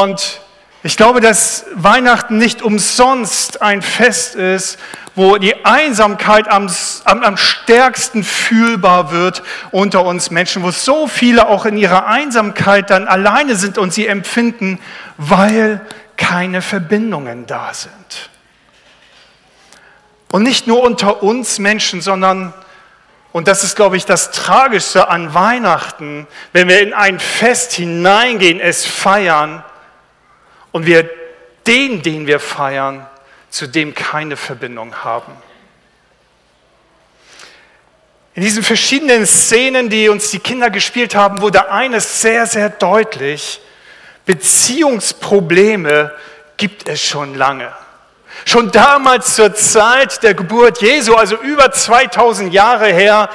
Und ich glaube, dass Weihnachten nicht umsonst ein Fest ist, wo die Einsamkeit am, am, am, stärksten fühlbar wird unter uns Menschen, wo so viele auch in ihrer Einsamkeit dann alleine sind und sie empfinden, weil keine Verbindungen da sind. Und nicht nur unter uns Menschen, sondern, und das ist, glaube ich, das Tragischste an Weihnachten, wenn wir in ein Fest hineingehen, es feiern, und wir den, den wir feiern, zu dem keine Verbindung haben. In diesen verschiedenen Szenen, die uns die Kinder gespielt haben, wurde eines sehr, sehr deutlich. Beziehungsprobleme gibt es schon lange. Schon damals zur Zeit der Geburt Jesu, also über 2000 Jahre her,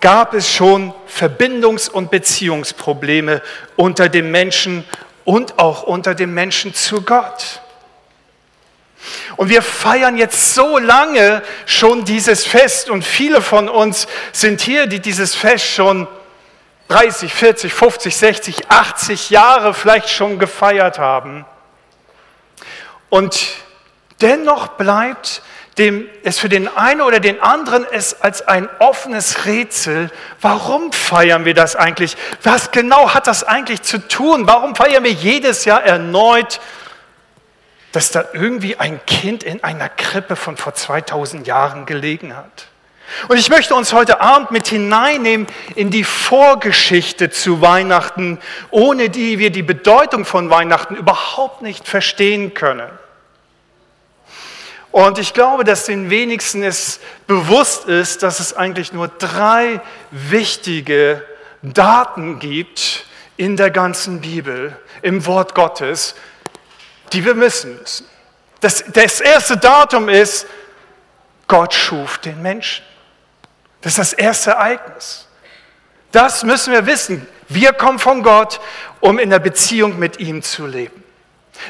gab es schon Verbindungs- und Beziehungsprobleme unter den Menschen und auch unter den Menschen zu Gott. Und wir feiern jetzt so lange schon dieses Fest und viele von uns sind hier, die dieses Fest schon 30, 40, 50, 60, 80 Jahre vielleicht schon gefeiert haben. Und dennoch bleibt dem, es für den einen oder den anderen es als ein offenes Rätsel, warum feiern wir das eigentlich? Was genau hat das eigentlich zu tun? Warum feiern wir jedes Jahr erneut, dass da irgendwie ein Kind in einer Krippe von vor 2000 Jahren gelegen hat? Und ich möchte uns heute Abend mit hineinnehmen in die Vorgeschichte zu Weihnachten, ohne die wir die Bedeutung von Weihnachten überhaupt nicht verstehen können. Und ich glaube, dass den wenigsten es bewusst ist, dass es eigentlich nur drei wichtige Daten gibt in der ganzen Bibel, im Wort Gottes, die wir wissen müssen. Das, das erste Datum ist, Gott schuf den Menschen. Das ist das erste Ereignis. Das müssen wir wissen. Wir kommen von Gott, um in der Beziehung mit ihm zu leben.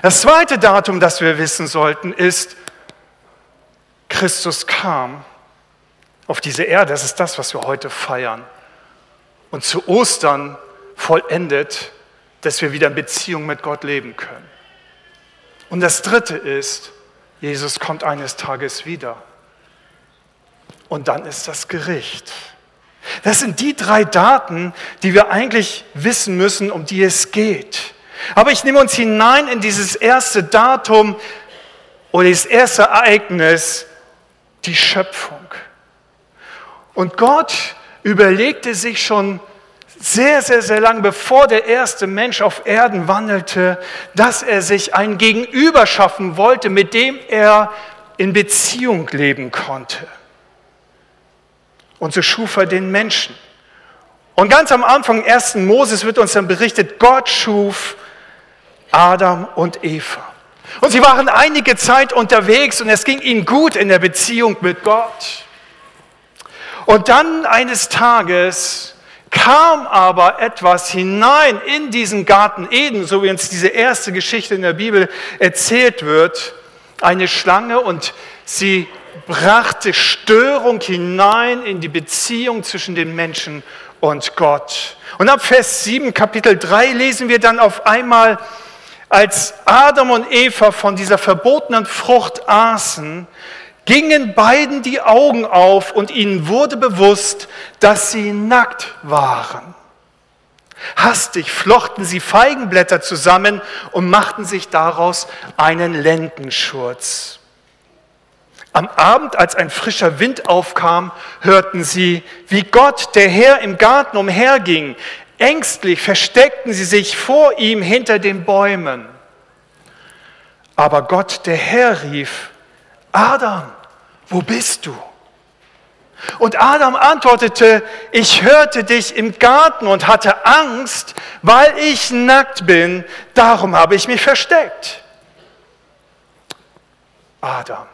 Das zweite Datum, das wir wissen sollten, ist, Christus kam auf diese Erde, das ist das, was wir heute feiern. Und zu Ostern vollendet, dass wir wieder in Beziehung mit Gott leben können. Und das Dritte ist, Jesus kommt eines Tages wieder. Und dann ist das Gericht. Das sind die drei Daten, die wir eigentlich wissen müssen, um die es geht. Aber ich nehme uns hinein in dieses erste Datum oder dieses erste Ereignis, die Schöpfung. Und Gott überlegte sich schon sehr, sehr, sehr lang, bevor der erste Mensch auf Erden wandelte, dass er sich ein Gegenüber schaffen wollte, mit dem er in Beziehung leben konnte. Und so schuf er den Menschen. Und ganz am Anfang 1. Moses wird uns dann berichtet, Gott schuf Adam und Eva. Und sie waren einige Zeit unterwegs und es ging ihnen gut in der Beziehung mit Gott. Und dann eines Tages kam aber etwas hinein in diesen Garten Eden, so wie uns diese erste Geschichte in der Bibel erzählt wird, eine Schlange und sie brachte Störung hinein in die Beziehung zwischen den Menschen und Gott. Und ab Vers 7, Kapitel 3 lesen wir dann auf einmal, als Adam und Eva von dieser verbotenen Frucht aßen, gingen beiden die Augen auf und ihnen wurde bewusst, dass sie nackt waren. Hastig flochten sie Feigenblätter zusammen und machten sich daraus einen Lendenschurz. Am Abend, als ein frischer Wind aufkam, hörten sie, wie Gott, der Herr im Garten umherging. Ängstlich versteckten sie sich vor ihm hinter den Bäumen. Aber Gott, der Herr, rief, Adam, wo bist du? Und Adam antwortete, ich hörte dich im Garten und hatte Angst, weil ich nackt bin, darum habe ich mich versteckt. Adam,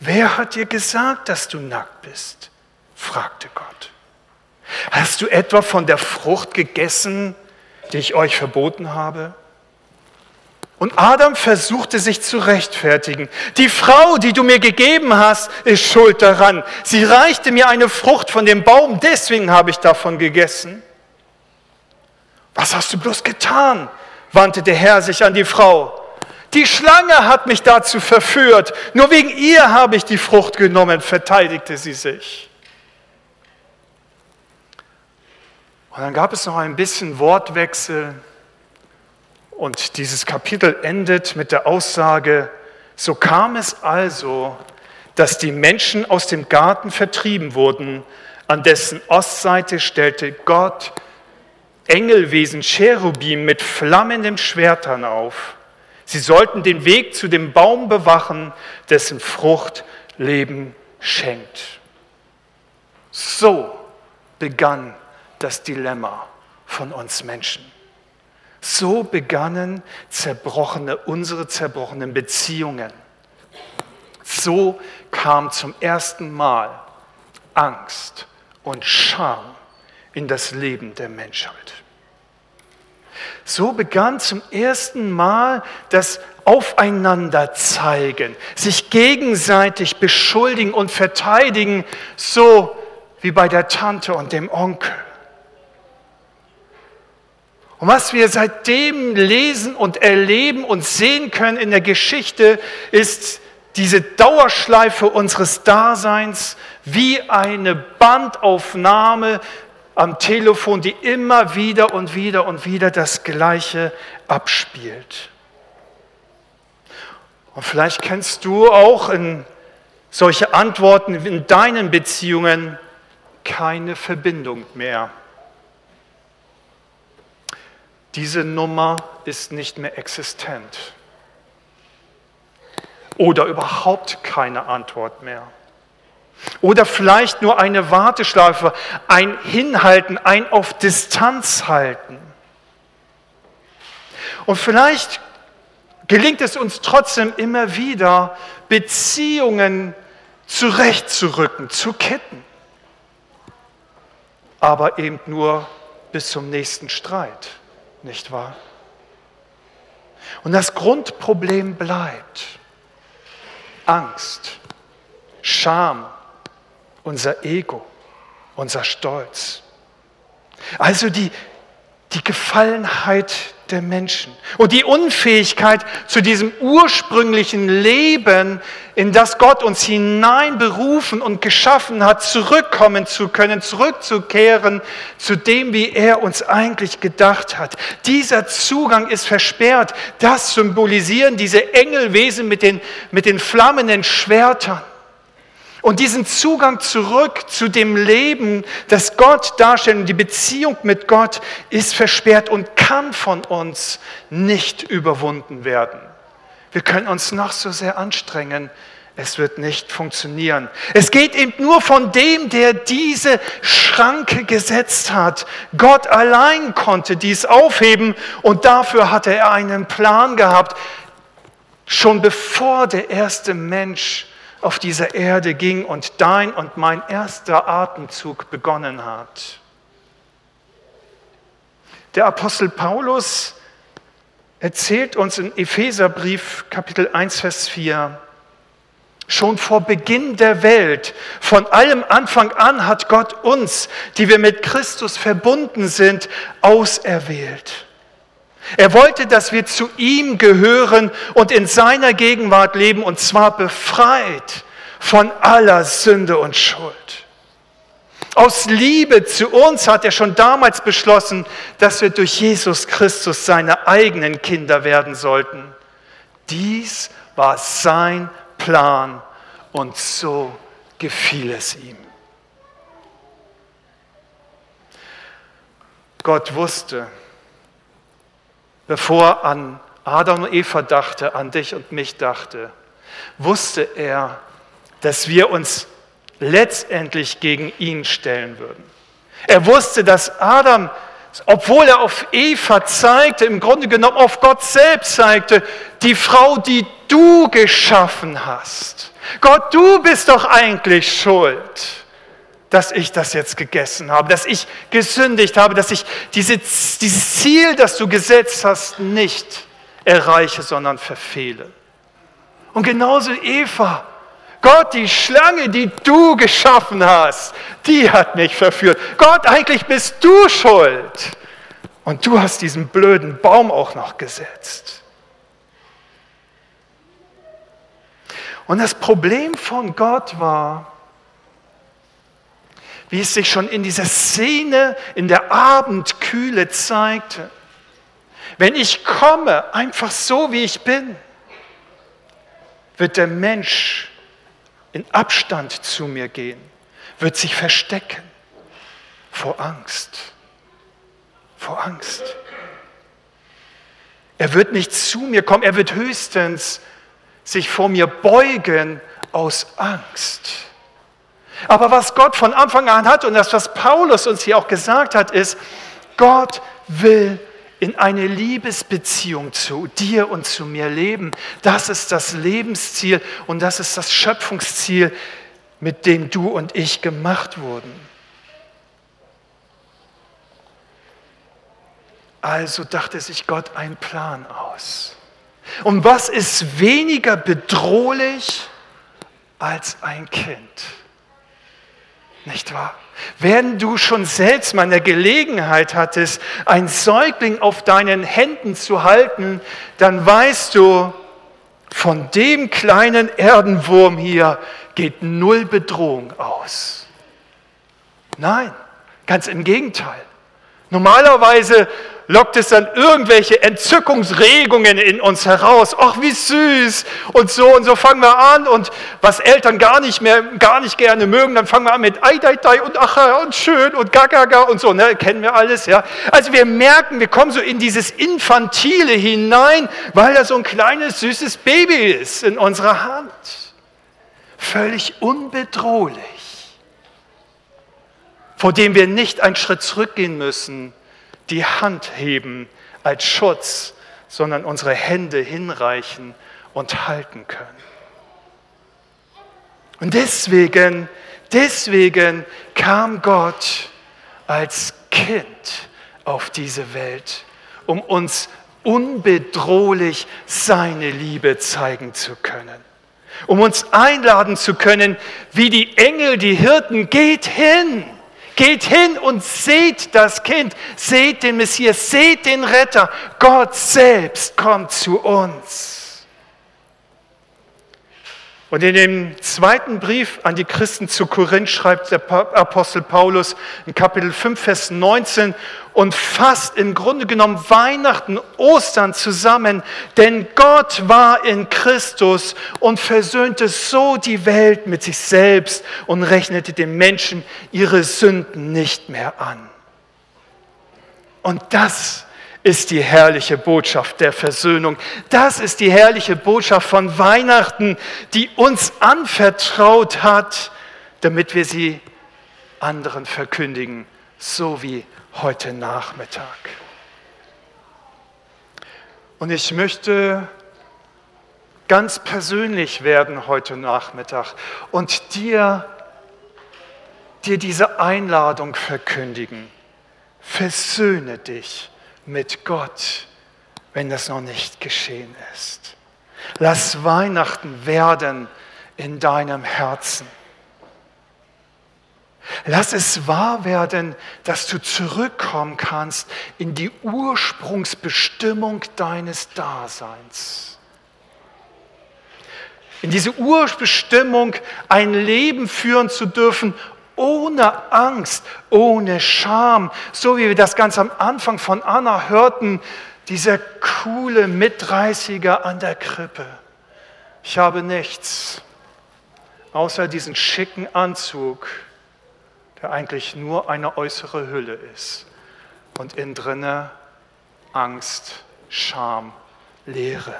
wer hat dir gesagt, dass du nackt bist? fragte Gott. Hast du etwa von der Frucht gegessen, die ich euch verboten habe? Und Adam versuchte sich zu rechtfertigen. Die Frau, die du mir gegeben hast, ist schuld daran. Sie reichte mir eine Frucht von dem Baum, deswegen habe ich davon gegessen. Was hast du bloß getan? wandte der Herr sich an die Frau. Die Schlange hat mich dazu verführt. Nur wegen ihr habe ich die Frucht genommen, verteidigte sie sich. Und dann gab es noch ein bisschen Wortwechsel. Und dieses Kapitel endet mit der Aussage, so kam es also, dass die Menschen aus dem Garten vertrieben wurden, an dessen Ostseite stellte Gott Engelwesen Cherubim mit flammenden Schwertern auf. Sie sollten den Weg zu dem Baum bewachen, dessen Frucht Leben schenkt. So begann das Dilemma von uns Menschen. So begannen zerbrochene, unsere zerbrochenen Beziehungen. So kam zum ersten Mal Angst und Scham in das Leben der Menschheit. So begann zum ersten Mal das Aufeinanderzeigen, sich gegenseitig beschuldigen und verteidigen, so wie bei der Tante und dem Onkel. Und was wir seitdem lesen und erleben und sehen können in der Geschichte, ist diese Dauerschleife unseres Daseins wie eine Bandaufnahme am Telefon, die immer wieder und wieder und wieder das Gleiche abspielt. Und vielleicht kennst du auch in solche Antworten in deinen Beziehungen keine Verbindung mehr. Diese Nummer ist nicht mehr existent. Oder überhaupt keine Antwort mehr. Oder vielleicht nur eine Warteschleife, ein Hinhalten, ein auf Distanz halten. Und vielleicht gelingt es uns trotzdem immer wieder, Beziehungen zurechtzurücken, zu kitten. Aber eben nur bis zum nächsten Streit, nicht wahr? Und das Grundproblem bleibt Angst, Scham, unser Ego, unser Stolz. Also die, die Gefallenheit der Menschen und die Unfähigkeit zu diesem ursprünglichen Leben, in das Gott uns hineinberufen und geschaffen hat, zurückkommen zu können, zurückzukehren zu dem, wie er uns eigentlich gedacht hat. Dieser Zugang ist versperrt. Das symbolisieren diese Engelwesen mit den, mit den flammenden Schwertern. Und diesen Zugang zurück zu dem Leben, das Gott darstellt und die Beziehung mit Gott ist versperrt und kann von uns nicht überwunden werden. Wir können uns noch so sehr anstrengen, es wird nicht funktionieren. Es geht eben nur von dem, der diese Schranke gesetzt hat. Gott allein konnte dies aufheben und dafür hatte er einen Plan gehabt, schon bevor der erste Mensch auf dieser Erde ging und dein und mein erster Atemzug begonnen hat. Der Apostel Paulus erzählt uns in Epheserbrief Kapitel 1, Vers 4, Schon vor Beginn der Welt, von allem Anfang an hat Gott uns, die wir mit Christus verbunden sind, auserwählt. Er wollte, dass wir zu ihm gehören und in seiner Gegenwart leben, und zwar befreit von aller Sünde und Schuld. Aus Liebe zu uns hat er schon damals beschlossen, dass wir durch Jesus Christus seine eigenen Kinder werden sollten. Dies war sein Plan und so gefiel es ihm. Gott wusste, bevor an Adam und Eva dachte, an dich und mich dachte, wusste er, dass wir uns letztendlich gegen ihn stellen würden. Er wusste, dass Adam, obwohl er auf Eva zeigte, im Grunde genommen auf Gott selbst zeigte, die Frau, die du geschaffen hast. Gott, du bist doch eigentlich schuld dass ich das jetzt gegessen habe, dass ich gesündigt habe, dass ich diese, dieses Ziel, das du gesetzt hast, nicht erreiche, sondern verfehle. Und genauso Eva. Gott, die Schlange, die du geschaffen hast, die hat mich verführt. Gott, eigentlich bist du schuld. Und du hast diesen blöden Baum auch noch gesetzt. Und das Problem von Gott war, wie es sich schon in dieser Szene in der Abendkühle zeigte, wenn ich komme, einfach so wie ich bin, wird der Mensch in Abstand zu mir gehen, wird sich verstecken vor Angst. Vor Angst. Er wird nicht zu mir kommen, er wird höchstens sich vor mir beugen aus Angst. Aber was Gott von Anfang an hat und das, was Paulus uns hier auch gesagt hat, ist, Gott will in eine Liebesbeziehung zu dir und zu mir leben. Das ist das Lebensziel und das ist das Schöpfungsziel, mit dem du und ich gemacht wurden. Also dachte sich Gott einen Plan aus. Und was ist weniger bedrohlich als ein Kind? Nicht wahr? Wenn du schon selbst mal eine Gelegenheit hattest, ein Säugling auf deinen Händen zu halten, dann weißt du, von dem kleinen Erdenwurm hier geht null Bedrohung aus. Nein, ganz im Gegenteil. Normalerweise lockt es dann irgendwelche Entzückungsregungen in uns heraus. Ach, wie süß und so und so fangen wir an und was Eltern gar nicht mehr, gar nicht gerne mögen, dann fangen wir an mit Ei, Dei, Dei und Ach und schön und Gagaga und so, ne, kennen wir alles, ja. Also wir merken, wir kommen so in dieses Infantile hinein, weil da so ein kleines süßes Baby ist in unserer Hand. Völlig unbedrohlich vor dem wir nicht einen Schritt zurückgehen müssen, die Hand heben als Schutz, sondern unsere Hände hinreichen und halten können. Und deswegen, deswegen kam Gott als Kind auf diese Welt, um uns unbedrohlich seine Liebe zeigen zu können, um uns einladen zu können, wie die Engel, die Hirten, geht hin, Geht hin und seht das Kind, seht den Messias, seht den Retter. Gott selbst kommt zu uns. Und in dem zweiten Brief an die Christen zu Korinth schreibt der Apostel Paulus in Kapitel 5, Vers 19 und fasst im Grunde genommen Weihnachten, Ostern zusammen, denn Gott war in Christus und versöhnte so die Welt mit sich selbst und rechnete den Menschen ihre Sünden nicht mehr an. Und das ist die herrliche Botschaft der Versöhnung. Das ist die herrliche Botschaft von Weihnachten, die uns anvertraut hat, damit wir sie anderen verkündigen, so wie heute Nachmittag. Und ich möchte ganz persönlich werden heute Nachmittag und dir, dir diese Einladung verkündigen. Versöhne dich mit Gott, wenn das noch nicht geschehen ist. Lass Weihnachten werden in deinem Herzen. Lass es wahr werden, dass du zurückkommen kannst in die Ursprungsbestimmung deines Daseins. In diese Ursbestimmung, ein Leben führen zu dürfen ohne Angst, ohne Scham, so wie wir das ganz am Anfang von Anna hörten, dieser coole Mitreißiger an der Krippe. Ich habe nichts außer diesen schicken Anzug, der eigentlich nur eine äußere Hülle ist und innen drinne Angst, Scham, Leere.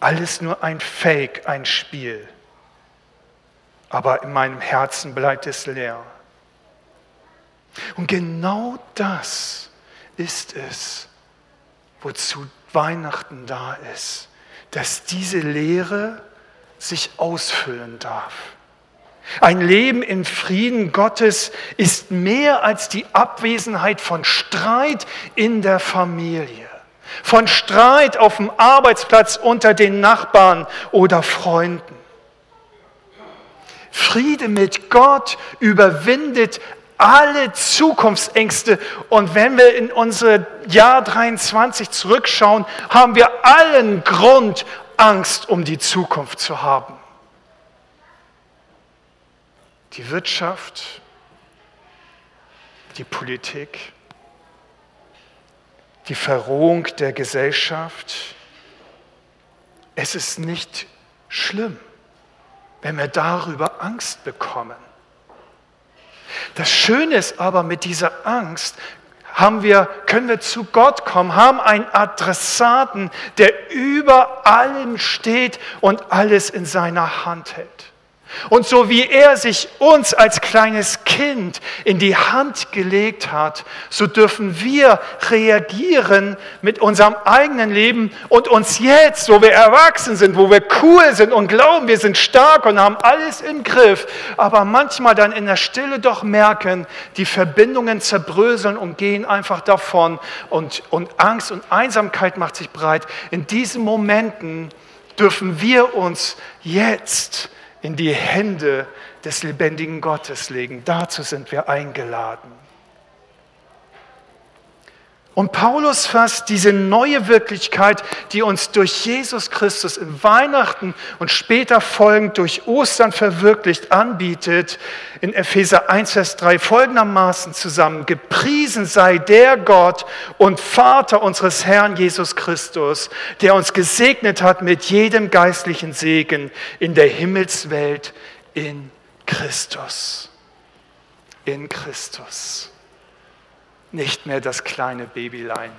Alles nur ein Fake, ein Spiel aber in meinem Herzen bleibt es leer. Und genau das ist es, wozu Weihnachten da ist, dass diese Lehre sich ausfüllen darf. Ein Leben im Frieden Gottes ist mehr als die Abwesenheit von Streit in der Familie, von Streit auf dem Arbeitsplatz unter den Nachbarn oder Freunden. Friede mit Gott überwindet alle Zukunftsängste. Und wenn wir in unser Jahr 23 zurückschauen, haben wir allen Grund, Angst um die Zukunft zu haben. Die Wirtschaft, die Politik, die Verrohung der Gesellschaft. Es ist nicht schlimm, wenn wir darüber Angst bekommen. Das Schöne ist aber mit dieser Angst, haben wir, können wir zu Gott kommen, haben einen Adressaten, der über allem steht und alles in seiner Hand hält. Und so wie er sich uns als kleines Kind in die Hand gelegt hat, so dürfen wir reagieren mit unserem eigenen Leben und uns jetzt, wo wir erwachsen sind, wo wir cool sind und glauben, wir sind stark und haben alles im Griff, aber manchmal dann in der Stille doch merken, die Verbindungen zerbröseln und gehen einfach davon und, und Angst und Einsamkeit macht sich breit. In diesen Momenten dürfen wir uns jetzt in die Hände des lebendigen Gottes legen. Dazu sind wir eingeladen. Und Paulus fasst diese neue Wirklichkeit, die uns durch Jesus Christus in Weihnachten und später folgend durch Ostern verwirklicht, anbietet, in Epheser 1, Vers 3 folgendermaßen zusammen. Gepriesen sei der Gott und Vater unseres Herrn Jesus Christus, der uns gesegnet hat mit jedem geistlichen Segen in der Himmelswelt in Christus. In Christus nicht mehr das kleine Babylein,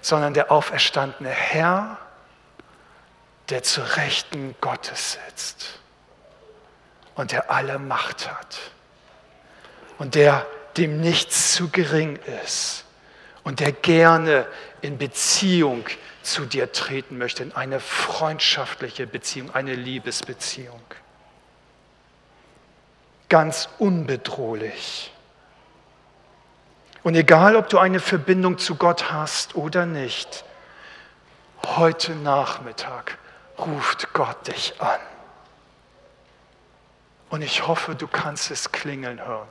sondern der auferstandene Herr, der zu Rechten Gottes sitzt und der alle Macht hat und der dem nichts zu gering ist und der gerne in Beziehung zu dir treten möchte, in eine freundschaftliche Beziehung, eine Liebesbeziehung. Ganz unbedrohlich. Und egal, ob du eine Verbindung zu Gott hast oder nicht, heute Nachmittag ruft Gott dich an. Und ich hoffe, du kannst es klingeln hören.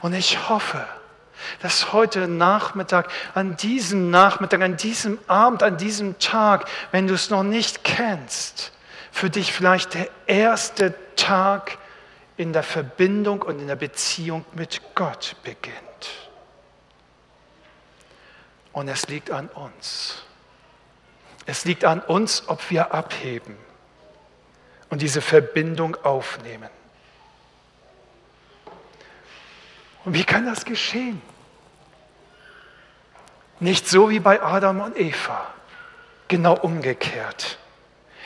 Und ich hoffe, dass heute Nachmittag, an diesem Nachmittag, an diesem Abend, an diesem Tag, wenn du es noch nicht kennst, für dich vielleicht der erste Tag in der Verbindung und in der Beziehung mit Gott beginnt. Und es liegt an uns. Es liegt an uns, ob wir abheben und diese Verbindung aufnehmen. Und wie kann das geschehen? Nicht so wie bei Adam und Eva, genau umgekehrt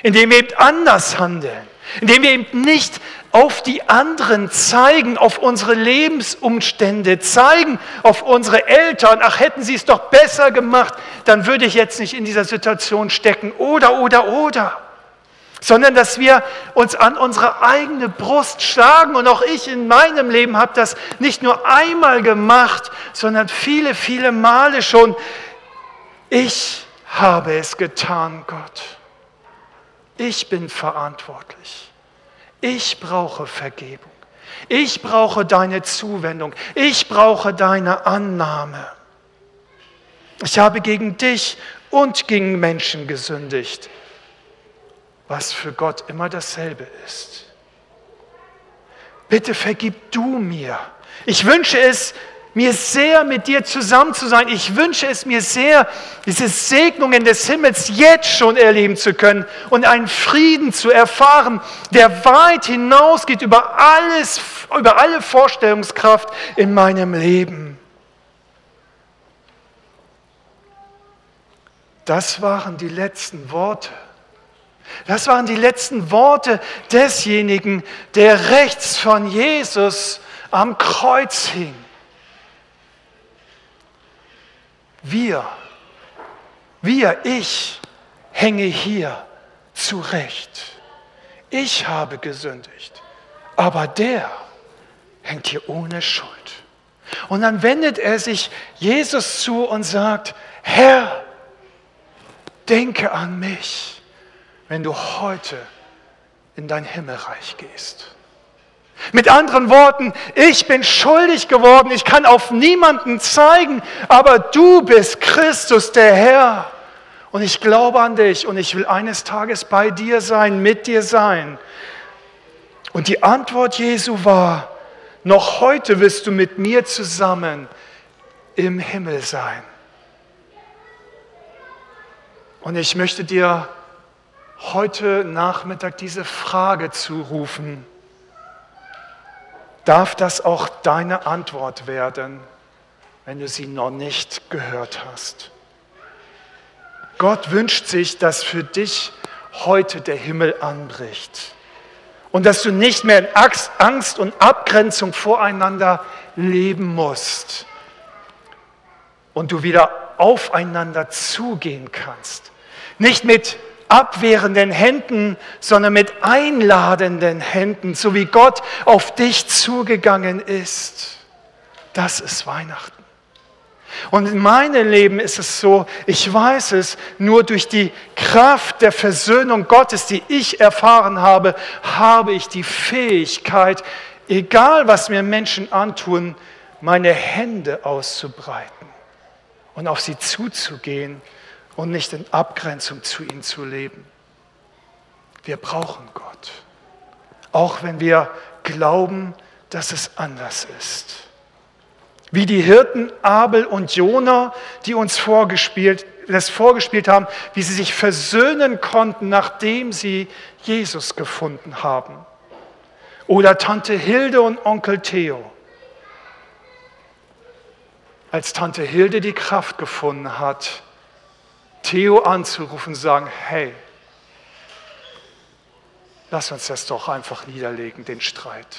indem wir eben anders handeln, indem wir eben nicht auf die anderen zeigen, auf unsere Lebensumstände zeigen, auf unsere Eltern, ach hätten sie es doch besser gemacht, dann würde ich jetzt nicht in dieser Situation stecken oder, oder, oder. Sondern dass wir uns an unsere eigene Brust schlagen. Und auch ich in meinem Leben habe das nicht nur einmal gemacht, sondern viele, viele Male schon. Ich habe es getan, Gott. Ich bin verantwortlich. Ich brauche Vergebung. Ich brauche deine Zuwendung. Ich brauche deine Annahme. Ich habe gegen dich und gegen Menschen gesündigt, was für Gott immer dasselbe ist. Bitte vergib du mir. Ich wünsche es mir sehr, mit dir zusammen zu sein. Ich wünsche es mir sehr, diese Segnungen des Himmels jetzt schon erleben zu können und einen Frieden zu erfahren, der weit hinausgeht über alles, über alle Vorstellungskraft in meinem Leben. Das waren die letzten Worte. Das waren die letzten Worte desjenigen, der rechts von Jesus am Kreuz hing. Wir, wir, ich hänge hier zurecht. Ich habe gesündigt, aber der hängt hier ohne Schuld. Und dann wendet er sich Jesus zu und sagt, Herr, denke an mich, wenn du heute in dein Himmelreich gehst. Mit anderen Worten, ich bin schuldig geworden, ich kann auf niemanden zeigen, aber du bist Christus, der Herr. Und ich glaube an dich und ich will eines Tages bei dir sein, mit dir sein. Und die Antwort Jesu war, noch heute wirst du mit mir zusammen im Himmel sein. Und ich möchte dir heute Nachmittag diese Frage zurufen. Darf das auch deine Antwort werden, wenn du sie noch nicht gehört hast? Gott wünscht sich, dass für dich heute der Himmel anbricht und dass du nicht mehr in Angst und Abgrenzung voreinander leben musst und du wieder aufeinander zugehen kannst. Nicht mit abwehrenden Händen, sondern mit einladenden Händen, so wie Gott auf dich zugegangen ist. Das ist Weihnachten. Und in meinem Leben ist es so, ich weiß es, nur durch die Kraft der Versöhnung Gottes, die ich erfahren habe, habe ich die Fähigkeit, egal was mir Menschen antun, meine Hände auszubreiten und auf sie zuzugehen und nicht in Abgrenzung zu ihnen zu leben. Wir brauchen Gott, auch wenn wir glauben, dass es anders ist. Wie die Hirten Abel und Jona, die uns vorgespielt, das vorgespielt haben, wie sie sich versöhnen konnten, nachdem sie Jesus gefunden haben. Oder Tante Hilde und Onkel Theo. Als Tante Hilde die Kraft gefunden hat, Theo anzurufen und sagen, hey, lass uns das doch einfach niederlegen, den Streit.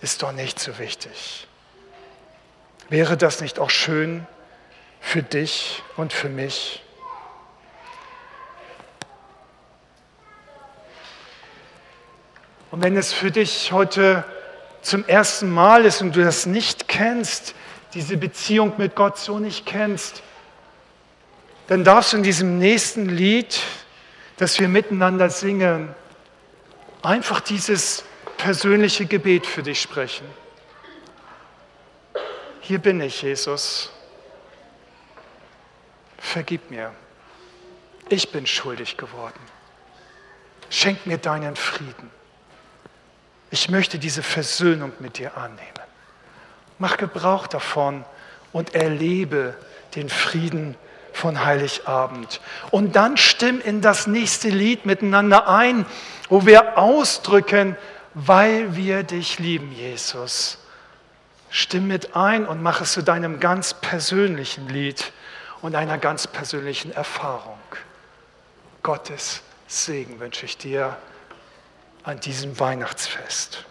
Ist doch nicht so wichtig. Wäre das nicht auch schön für dich und für mich? Und wenn es für dich heute zum ersten Mal ist und du das nicht kennst, diese Beziehung mit Gott so nicht kennst, dann darfst du in diesem nächsten Lied, das wir miteinander singen, einfach dieses persönliche Gebet für dich sprechen. Hier bin ich, Jesus. Vergib mir. Ich bin schuldig geworden. Schenk mir deinen Frieden. Ich möchte diese Versöhnung mit dir annehmen. Mach Gebrauch davon und erlebe den Frieden von Heiligabend. Und dann stimm in das nächste Lied miteinander ein, wo wir ausdrücken, weil wir dich lieben, Jesus. Stimm mit ein und mach es zu deinem ganz persönlichen Lied und einer ganz persönlichen Erfahrung. Gottes Segen wünsche ich dir an diesem Weihnachtsfest.